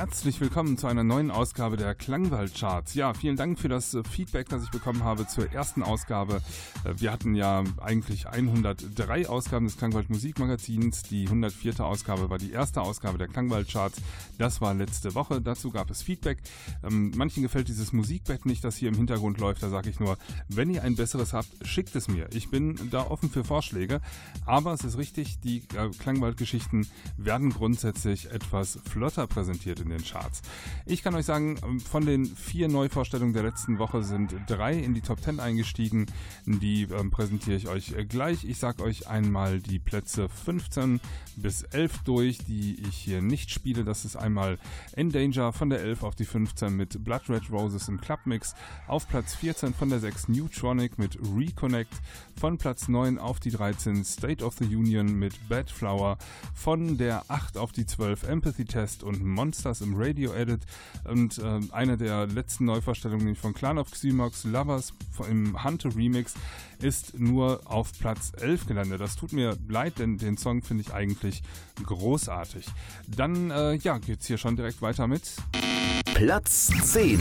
Herzlich willkommen zu einer neuen Ausgabe der Klangwald-Charts. Ja, vielen Dank für das äh, Feedback, das ich bekommen habe zur ersten Ausgabe. Äh, wir hatten ja eigentlich 103 Ausgaben des Klangwald Musikmagazins. Die 104. Ausgabe war die erste Ausgabe der Klangwald-Charts. Das war letzte Woche. Dazu gab es Feedback. Ähm, manchen gefällt dieses Musikbett nicht, das hier im Hintergrund läuft. Da sage ich nur, wenn ihr ein besseres habt, schickt es mir. Ich bin da offen für Vorschläge. Aber es ist richtig, die äh, Klangwald-Geschichten werden grundsätzlich etwas flotter präsentiert in den Charts. Ich kann euch sagen, von den vier Neuvorstellungen der letzten Woche sind drei in die Top 10 eingestiegen. Die ähm, präsentiere ich euch gleich. Ich sage euch einmal die Plätze 15 bis 11 durch, die ich hier nicht spiele. Das ist einmal Endanger von der 11 auf die 15 mit Blood Red Roses im Clubmix. Auf Platz 14 von der 6 Newtronic mit Reconnect. Von Platz 9 auf die 13 State of the Union mit Bad Flower. Von der 8 auf die 12 Empathy Test und Monster Masters im Radio Edit und äh, eine der letzten Neuvorstellungen von Clan of Xymox Lovers im Hunter Remix ist nur auf Platz 11 gelandet. Das tut mir leid, denn den Song finde ich eigentlich großartig. Dann äh, ja, geht's hier schon direkt weiter mit Platz 10.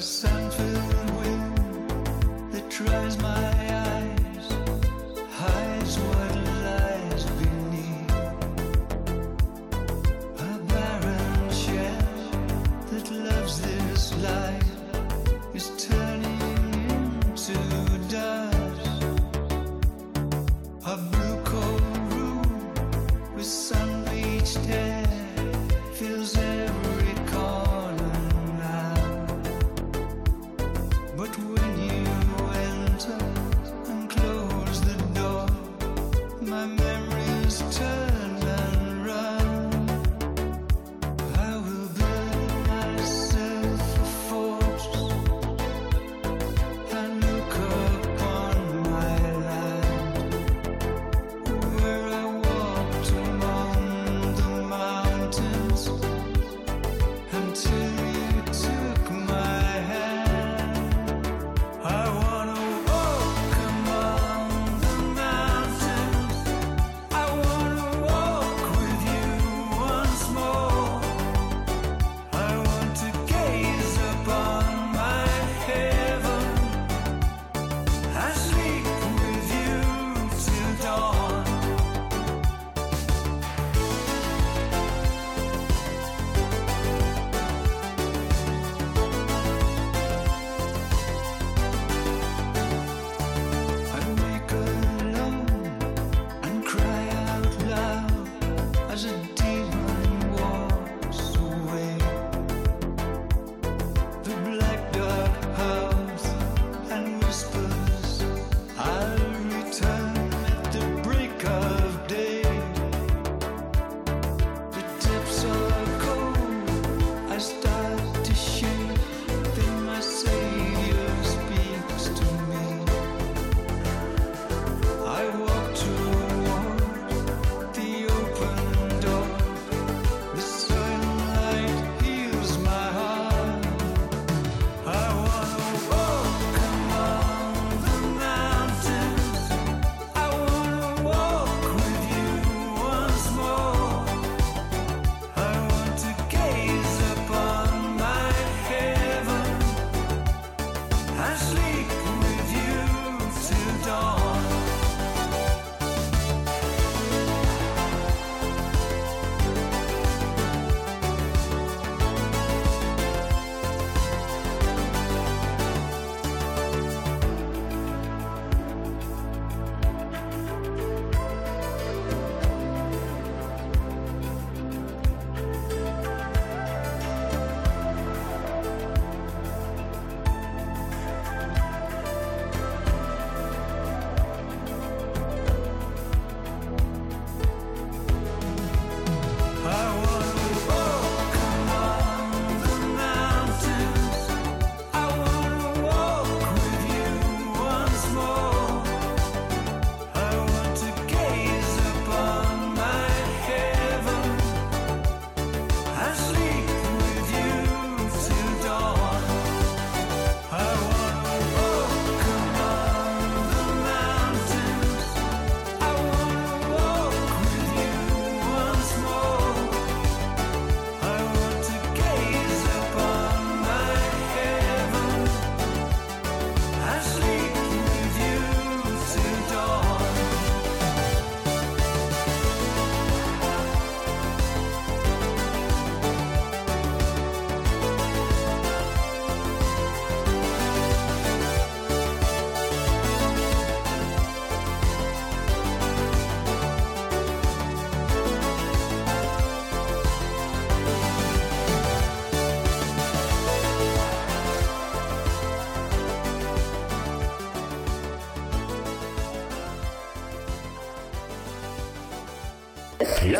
sun filled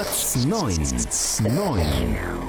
Platz 9. 9.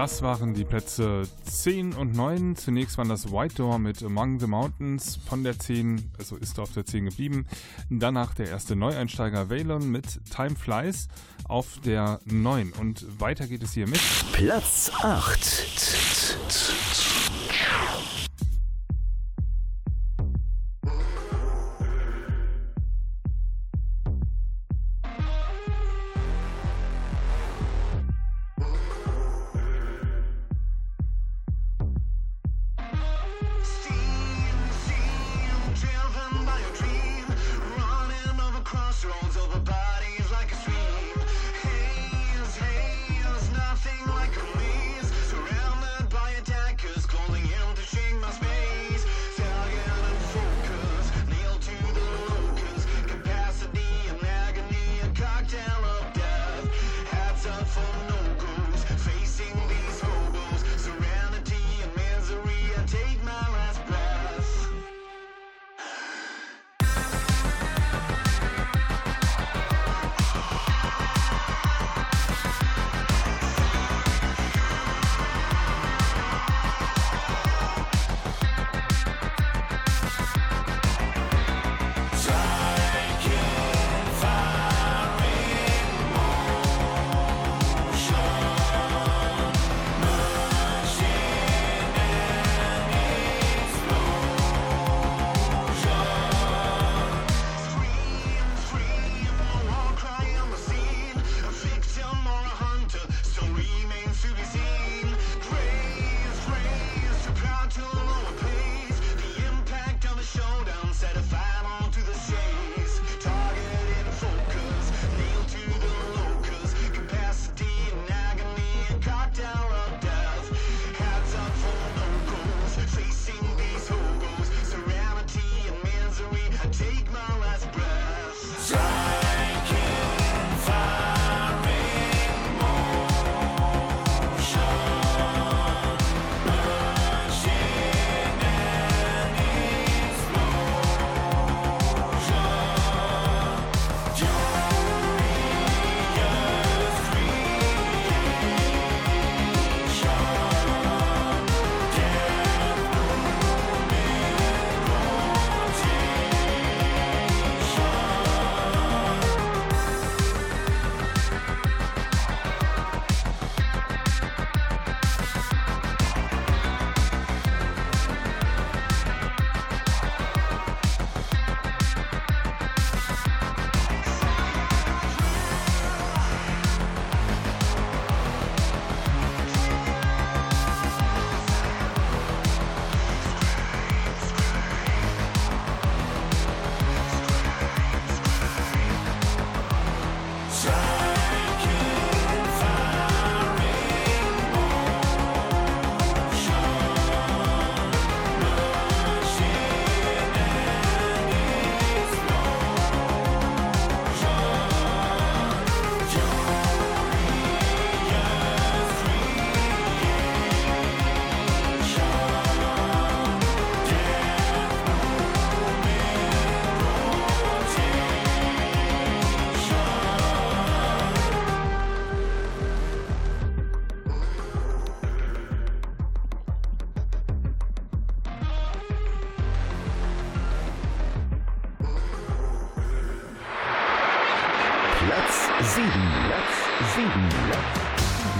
Das waren die Plätze 10 und 9. Zunächst waren das White Door mit Among the Mountains von der 10, also ist auf der 10 geblieben. Danach der erste Neueinsteiger Valon mit Time Flies auf der 9. Und weiter geht es hier mit Platz 8. Sieben. Sieben.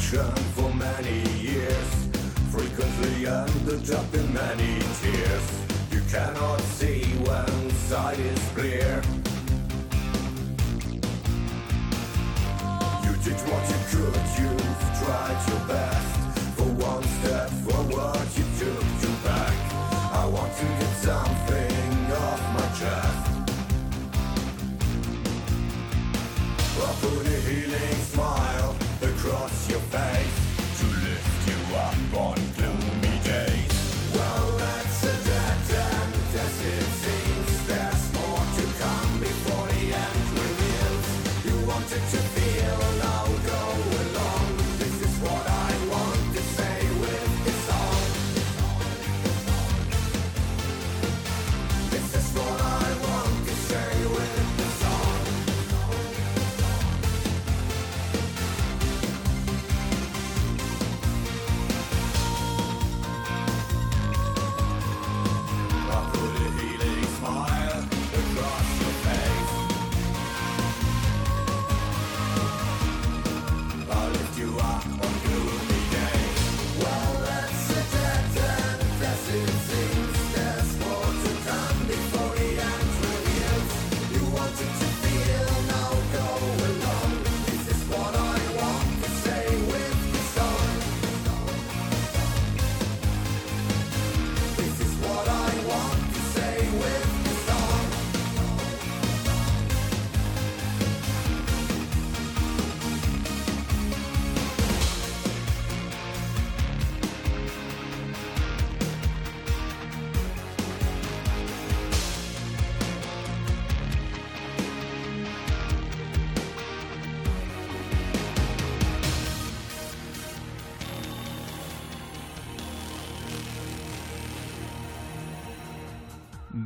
for many years. Frequently ended up in many tears. You cannot see when sight is clear. You did what you could, you've tried your best. For one step forward you took you back. I want to get something off my chest. I put a healing smile your faith to lift you up on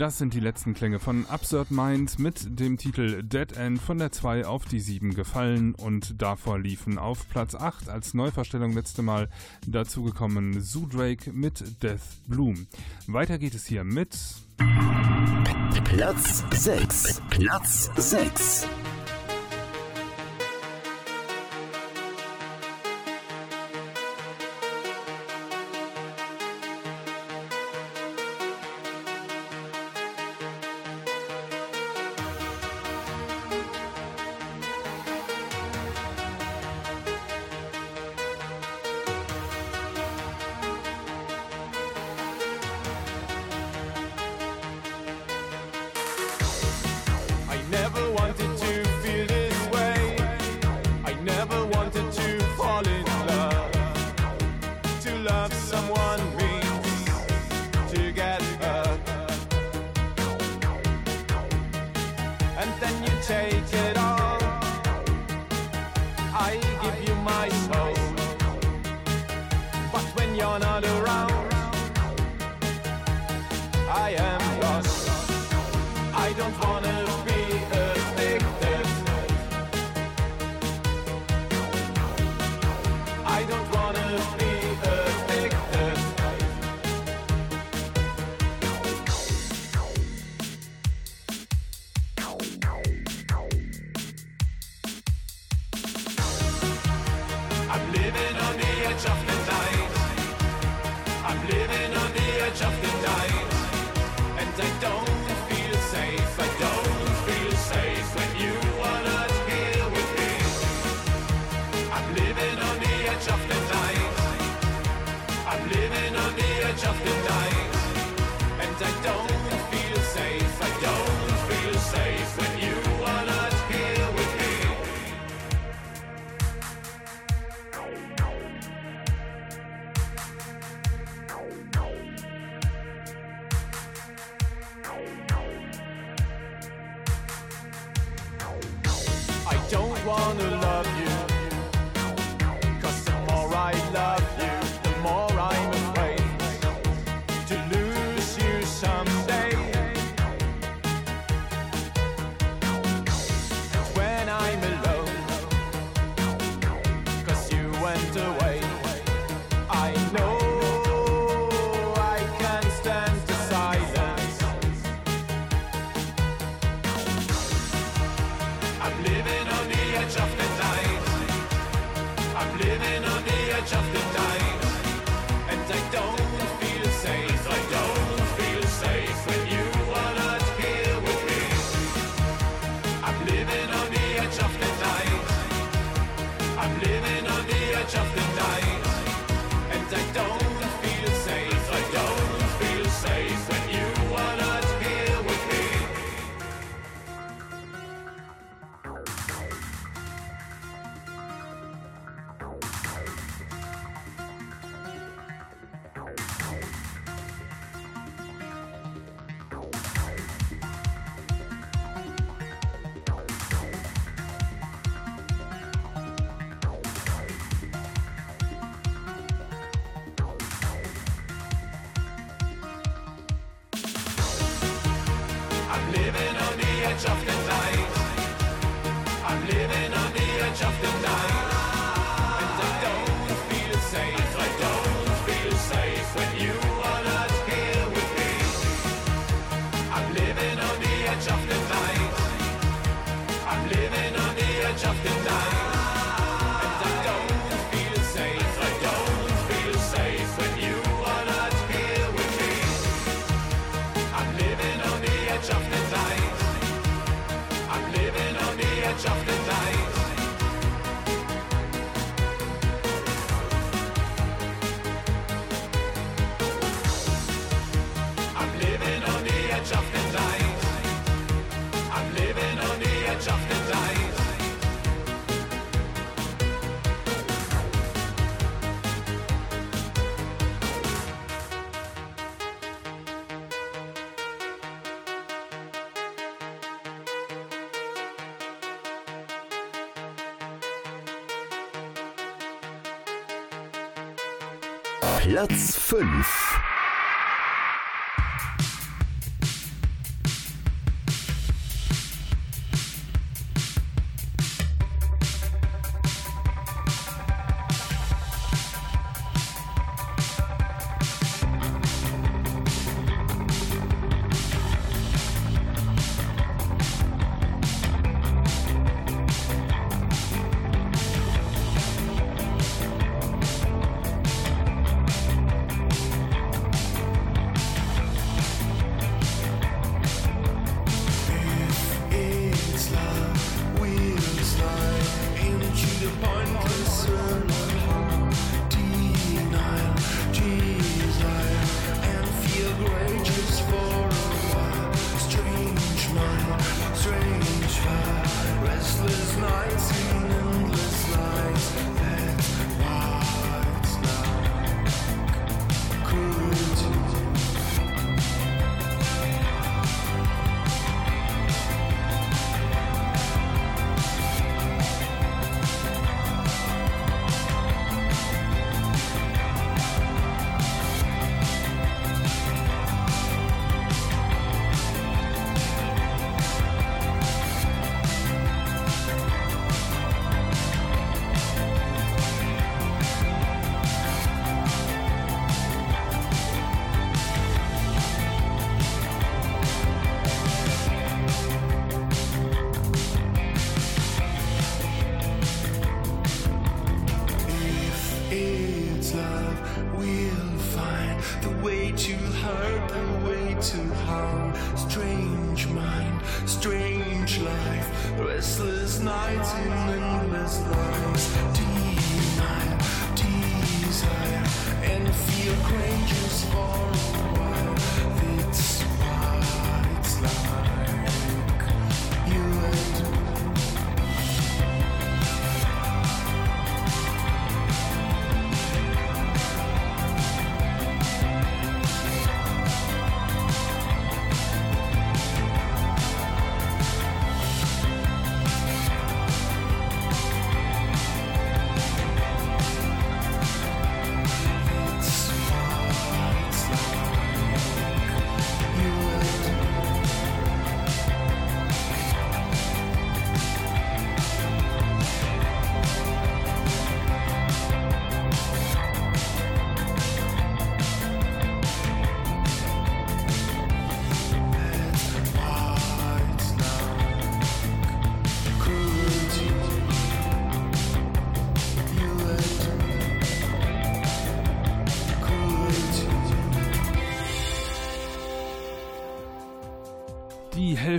Das sind die letzten Klänge von Absurd Mind mit dem Titel Dead End von der 2 auf die 7 gefallen und davor liefen auf Platz 8 als Neuverstellung letzte Mal dazugekommen Sue Drake mit Death Bloom. Weiter geht es hier mit Platz 6. Platz 6. Platz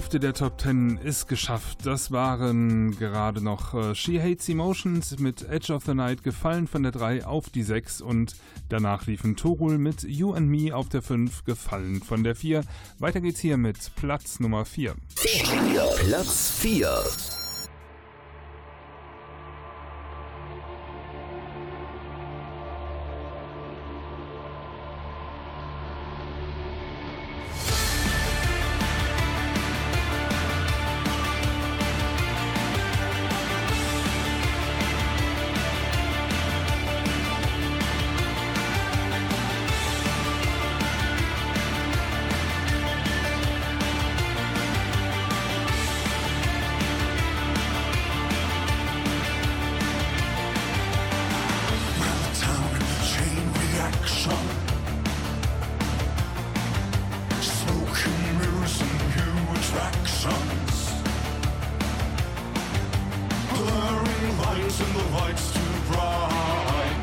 Hälfte der Top 10 ist geschafft. Das waren gerade noch äh, She Hates Emotions mit Edge of the Night gefallen von der 3 auf die 6 und danach liefen Torul mit You and Me auf der 5 gefallen von der 4. Weiter geht's hier mit Platz Nummer 4. Platz 4. and the lights too bright.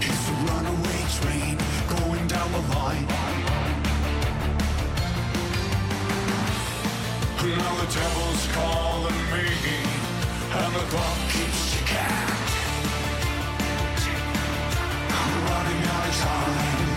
It's a runaway train going down the line. Now the devil's calling me, and the keeps. I'm running out of time.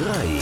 Drei.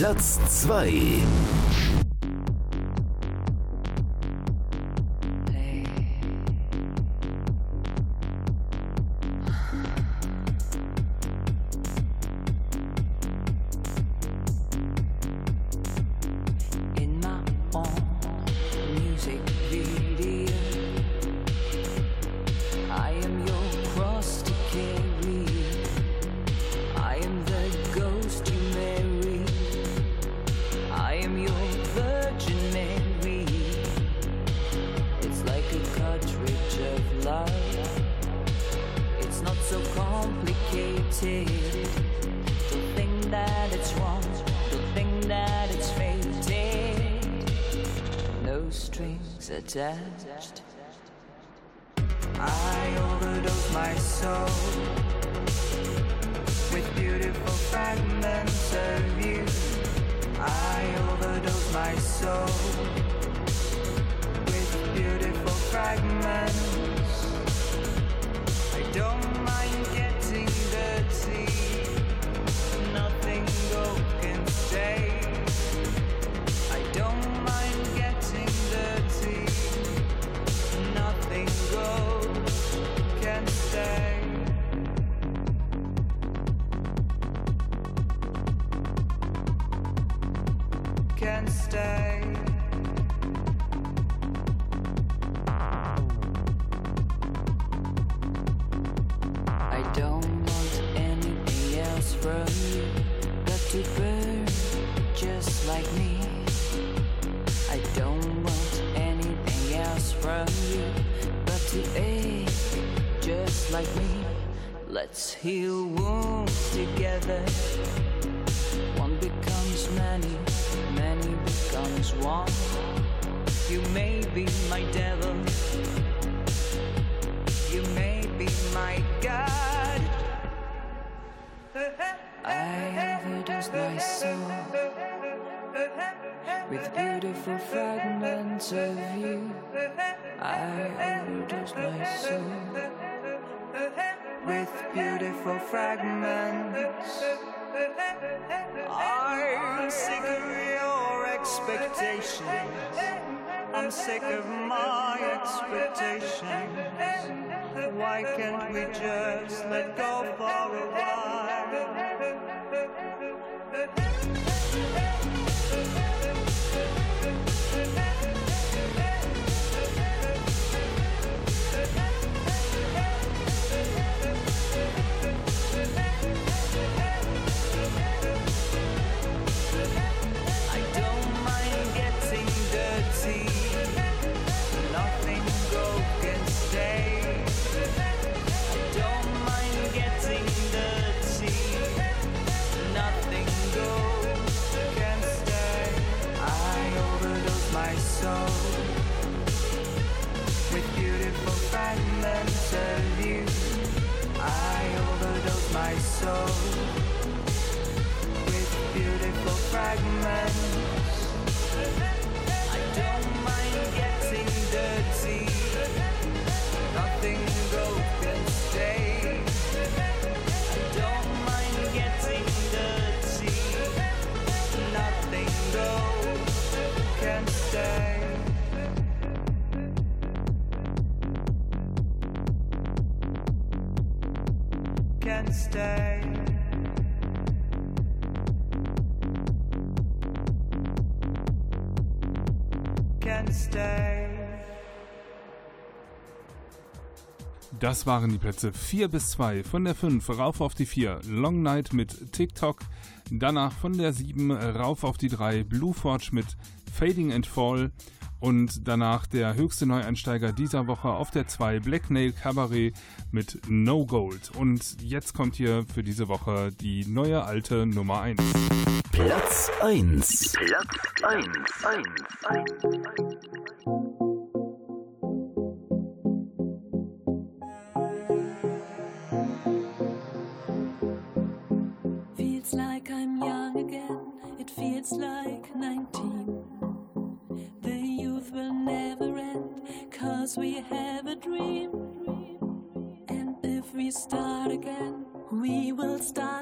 Platz 2. Of you. I overdose my soul with beautiful fragments. Sick of my expectations. Why can't we just let go for a while? Das waren die Plätze 4 bis 2, von der 5 rauf auf die 4, Long Night mit TikTok, danach von der 7 rauf auf die 3, Blue Forge mit Fading and Fall und danach der höchste Neueinsteiger dieser Woche auf der 2, Blacknail Cabaret mit No Gold. Und jetzt kommt hier für diese Woche die neue alte Nummer 1. Platz 1. Platz 1. 1, 1, 1. It feels like 19. The youth will never end, cause we have a dream. And if we start again, we will start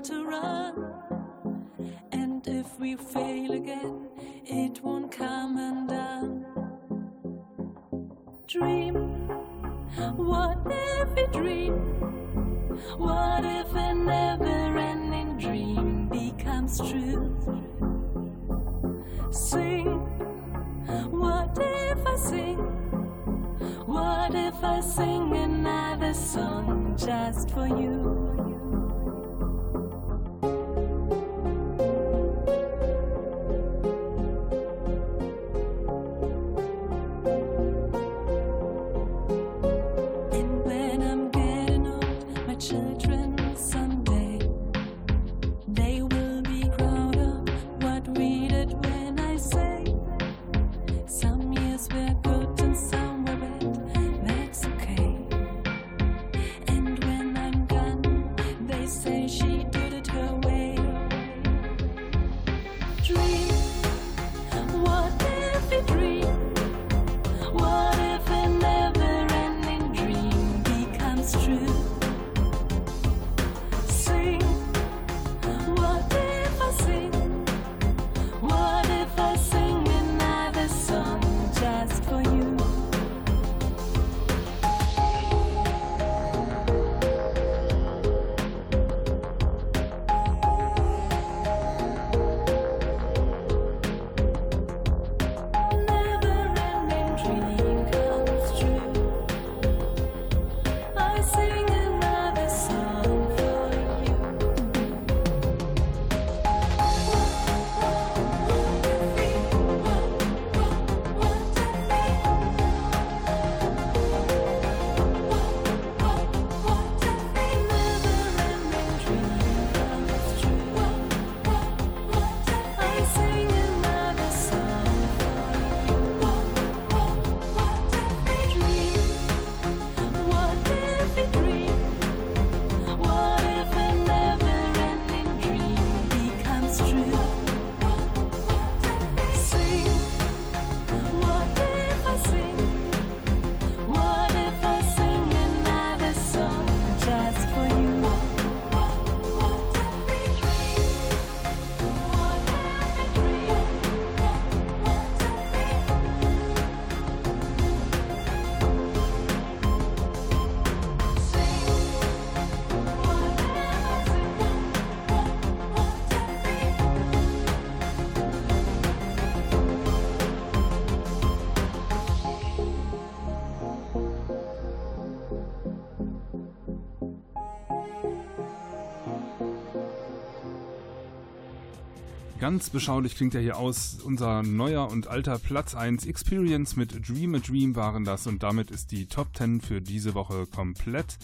Ganz beschaulich klingt er hier aus. Unser neuer und alter Platz 1 Experience mit Dream a Dream waren das und damit ist die Top 10 für diese Woche komplett.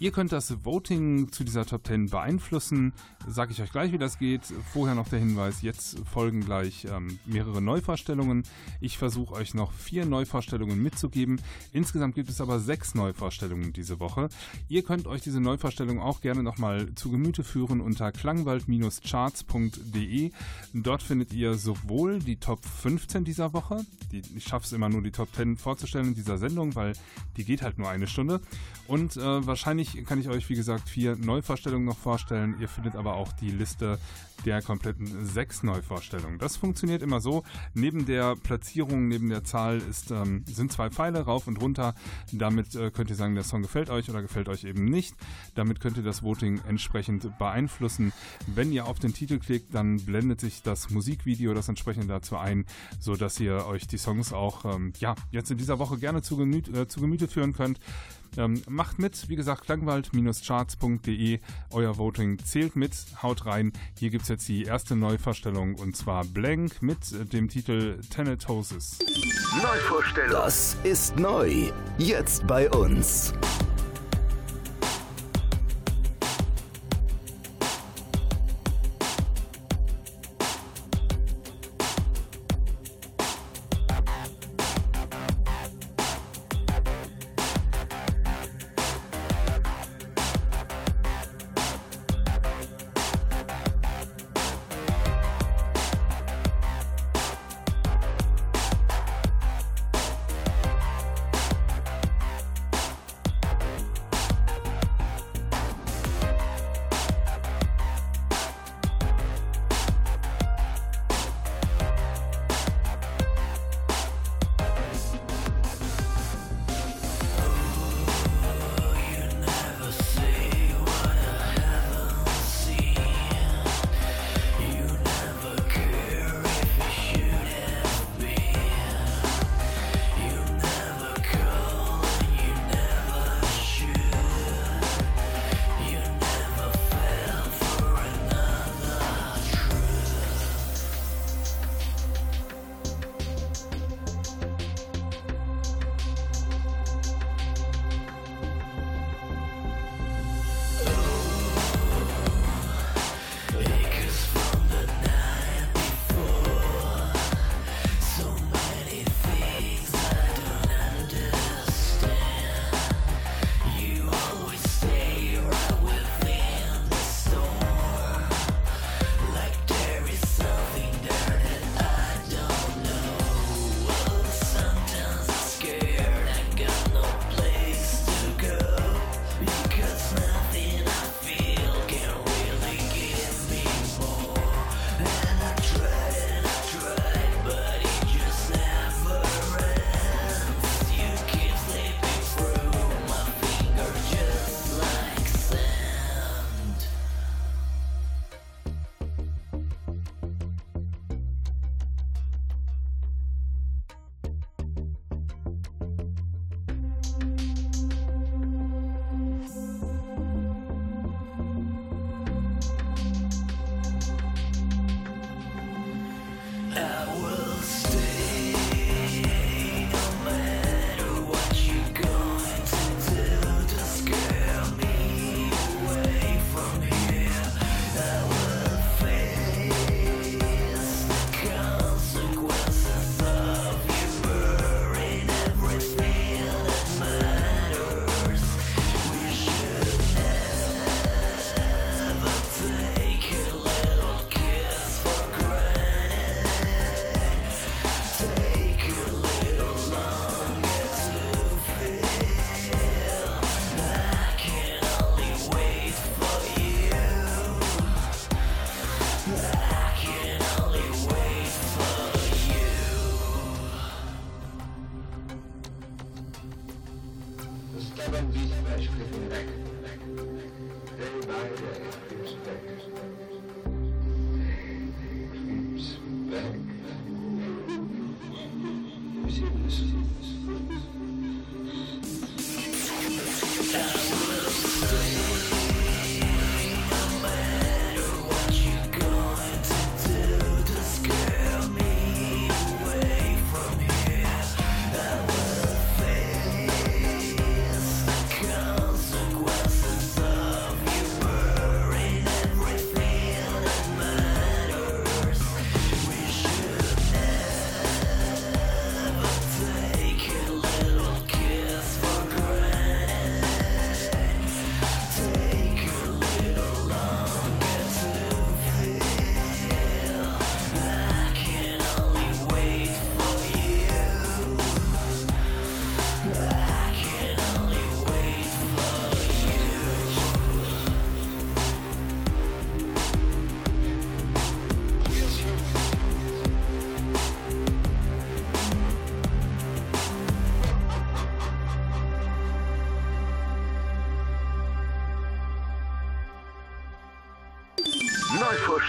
Ihr könnt das Voting zu dieser Top 10 beeinflussen. Sage ich euch gleich, wie das geht. Vorher noch der Hinweis, jetzt folgen gleich ähm, mehrere Neuvorstellungen. Ich versuche euch noch vier Neuvorstellungen mitzugeben. Insgesamt gibt es aber sechs Neuvorstellungen diese Woche. Ihr könnt euch diese Neuvorstellung auch gerne nochmal zu Gemüte führen unter klangwald-charts.de. Dort findet ihr sowohl die Top 15 dieser Woche, die, ich schaffe es immer nur die Top 10 vorzustellen in dieser Sendung, weil die geht halt nur eine Stunde. Und äh, wahrscheinlich kann ich euch, wie gesagt, vier Neuvorstellungen noch vorstellen. Ihr findet aber auch die Liste der kompletten sechs Neuvorstellungen. Das funktioniert immer so. Neben der Platzierung, neben der Zahl ist, ähm, sind zwei Pfeile rauf und runter. Damit äh, könnt ihr sagen, der Song gefällt euch oder gefällt euch eben nicht. Damit könnt ihr das Voting entsprechend beeinflussen. Wenn ihr auf den Titel klickt, dann blendet sich das Musikvideo das entsprechend dazu ein, sodass ihr euch die Songs auch ähm, ja, jetzt in dieser Woche gerne zu, Gemüt, äh, zu Gemüte führen könnt. Ähm, macht mit, wie gesagt, klangwald-charts.de. Euer Voting zählt mit, haut rein. Hier gibt es jetzt die erste Neuvorstellung und zwar Blank mit äh, dem Titel Tenetosis. Neuvorstellung. Das ist neu. Jetzt bei uns.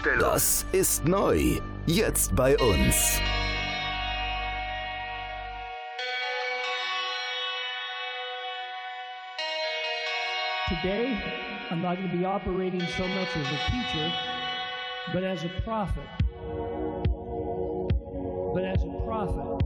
Neuvorstellung. Das ist neu. Jetzt bei uns. Today, I'm not going to be operating so much as a teacher, but as a prophet. But as a prophet.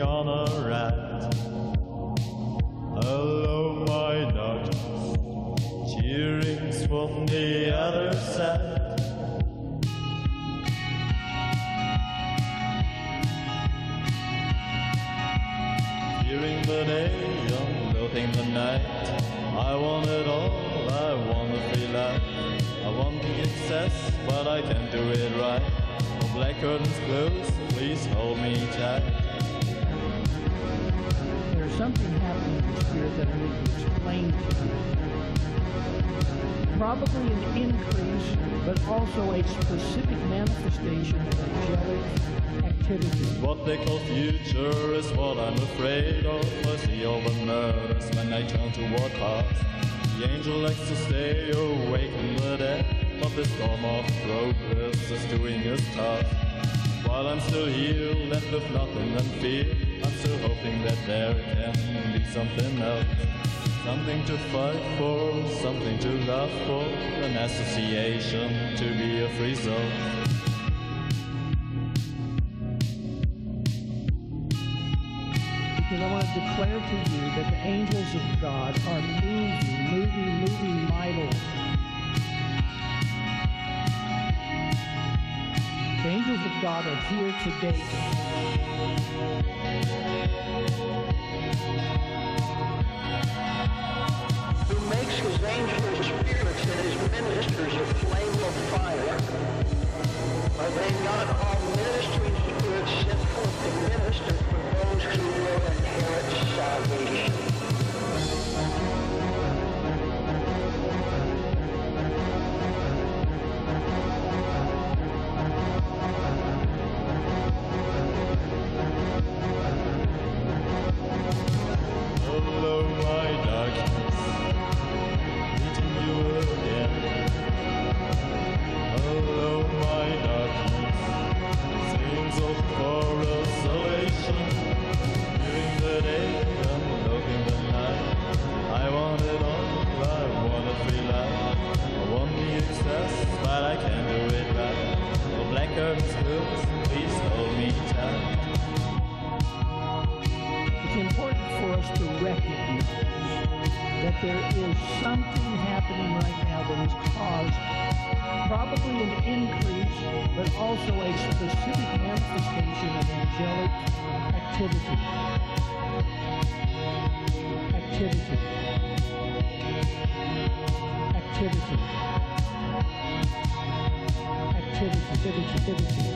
On a rat. Hello, my darkness, cheerings from the other side. Fearing the day, I'm loathing the night. I want it all, I want a free life. I want the excess, but I can't do it right. The black curtains close, please hold me tight. Something happened the that I need to explain to you. Probably an increase, but also a specific manifestation of angelic activity. What they call future is what I'm afraid of. I see all the murders when I turn to toward past. The angel likes to stay awake in the dead, but the storm of progress is doing its task. While I'm still here, left with nothing and fear, still hoping that there can be something else. Something to fight for, something to love for, an association to be a free zone. I want to declare to you that the angels of God are moving, moving, moving mightily. The angels of God are here today. who makes his angels spirits and his ministers a flame of fire. Are they not all ministering spirits sent forth to minister for those who will inherit salvation? Activity. Activity. Activity. Activity. Activity. Activity.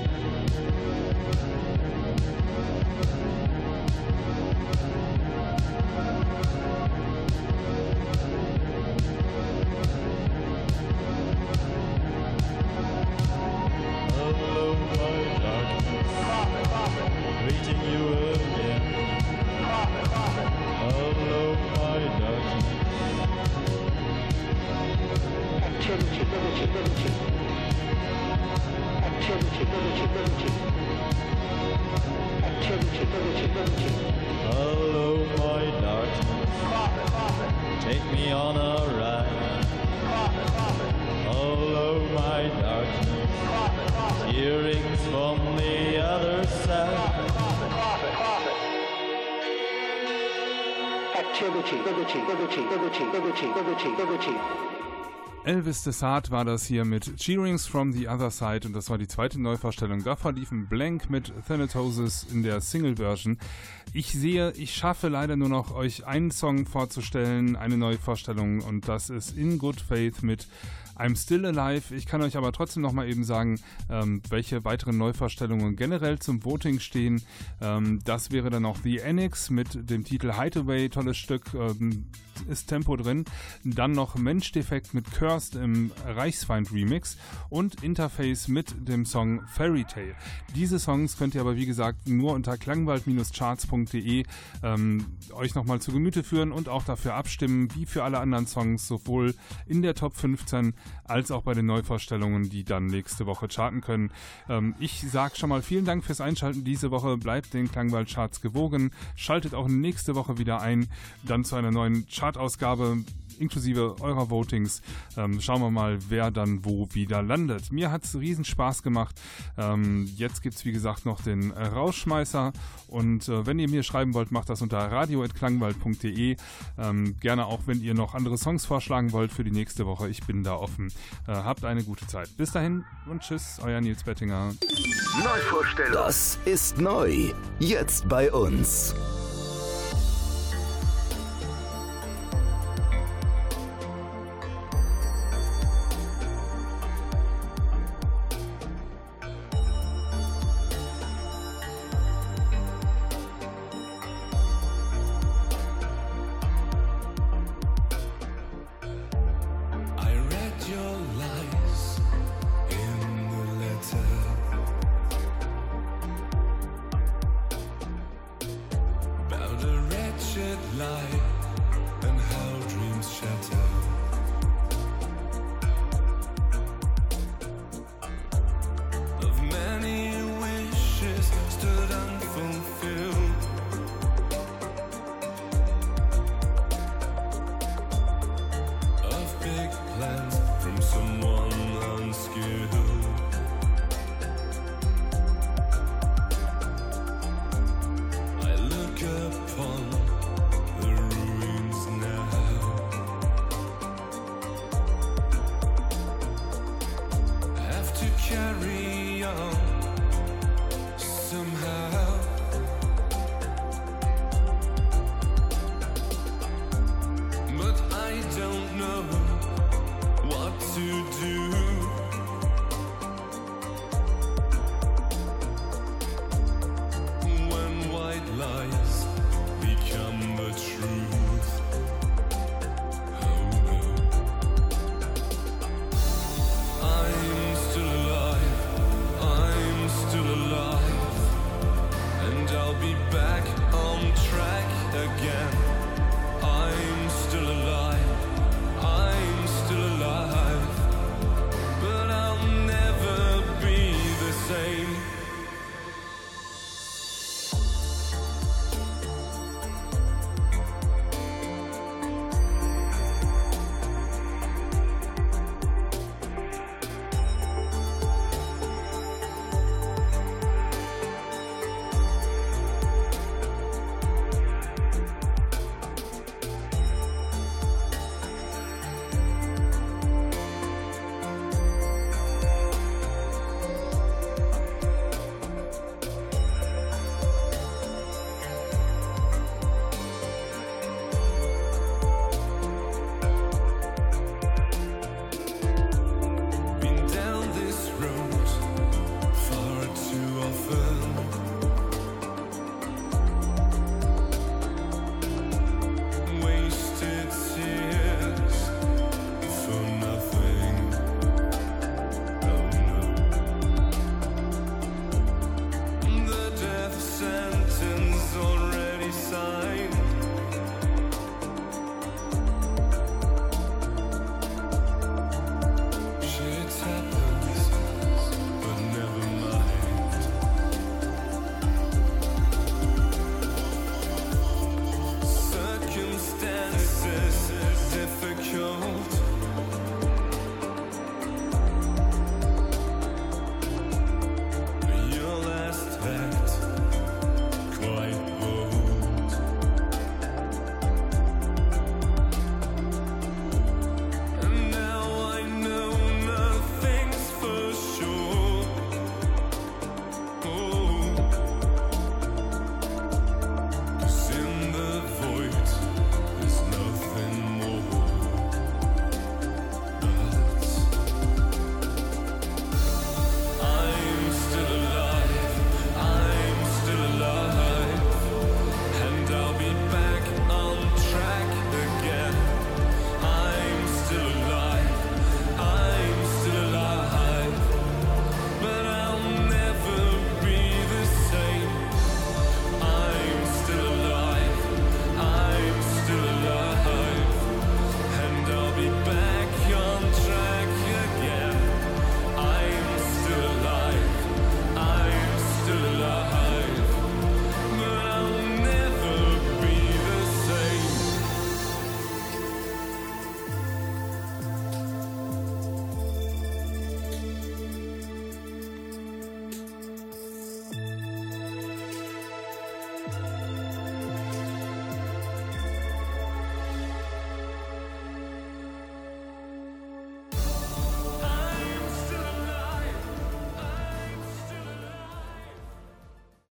Elvis Desart war das hier mit Cheerings from the Other Side und das war die zweite Neuvorstellung. Davor lief ein Blank mit Thanatosis in der Single-Version. Ich sehe, ich schaffe leider nur noch, euch einen Song vorzustellen, eine Neuvorstellung und das ist In Good Faith mit I'm Still Alive. Ich kann euch aber trotzdem noch mal eben sagen, ähm, welche weiteren Neuvorstellungen generell zum Voting stehen. Ähm, das wäre dann auch The Annex mit dem Titel Hideaway, tolles Stück, ähm, ist Tempo drin. Dann noch Mensch-Defekt mit Cursed im Reichsfeind Remix und Interface mit dem Song Fairy Tale. Diese Songs könnt ihr aber wie gesagt nur unter klangwald-charts.de ähm, euch nochmal zu Gemüte führen und auch dafür abstimmen, wie für alle anderen Songs, sowohl in der Top 15 als auch bei den Neuvorstellungen, die dann nächste Woche charten können. Ähm, ich sage schon mal vielen Dank fürs Einschalten diese Woche. Bleibt den Klangwald-Charts gewogen. Schaltet auch nächste Woche wieder ein, dann zu einer neuen Chartausgabe inklusive eurer Votings. Ähm, schauen wir mal, wer dann wo wieder landet. Mir hat es riesen Spaß gemacht. Ähm, jetzt gibt es, wie gesagt, noch den äh, Rausschmeißer. Und äh, wenn ihr mir schreiben wollt, macht das unter radio.klangwald.de. Ähm, gerne auch, wenn ihr noch andere Songs vorschlagen wollt für die nächste Woche. Ich bin da offen. Äh, habt eine gute Zeit. Bis dahin und tschüss, euer Nils Bettinger. Neuvorstellung. Das ist neu. Jetzt bei uns.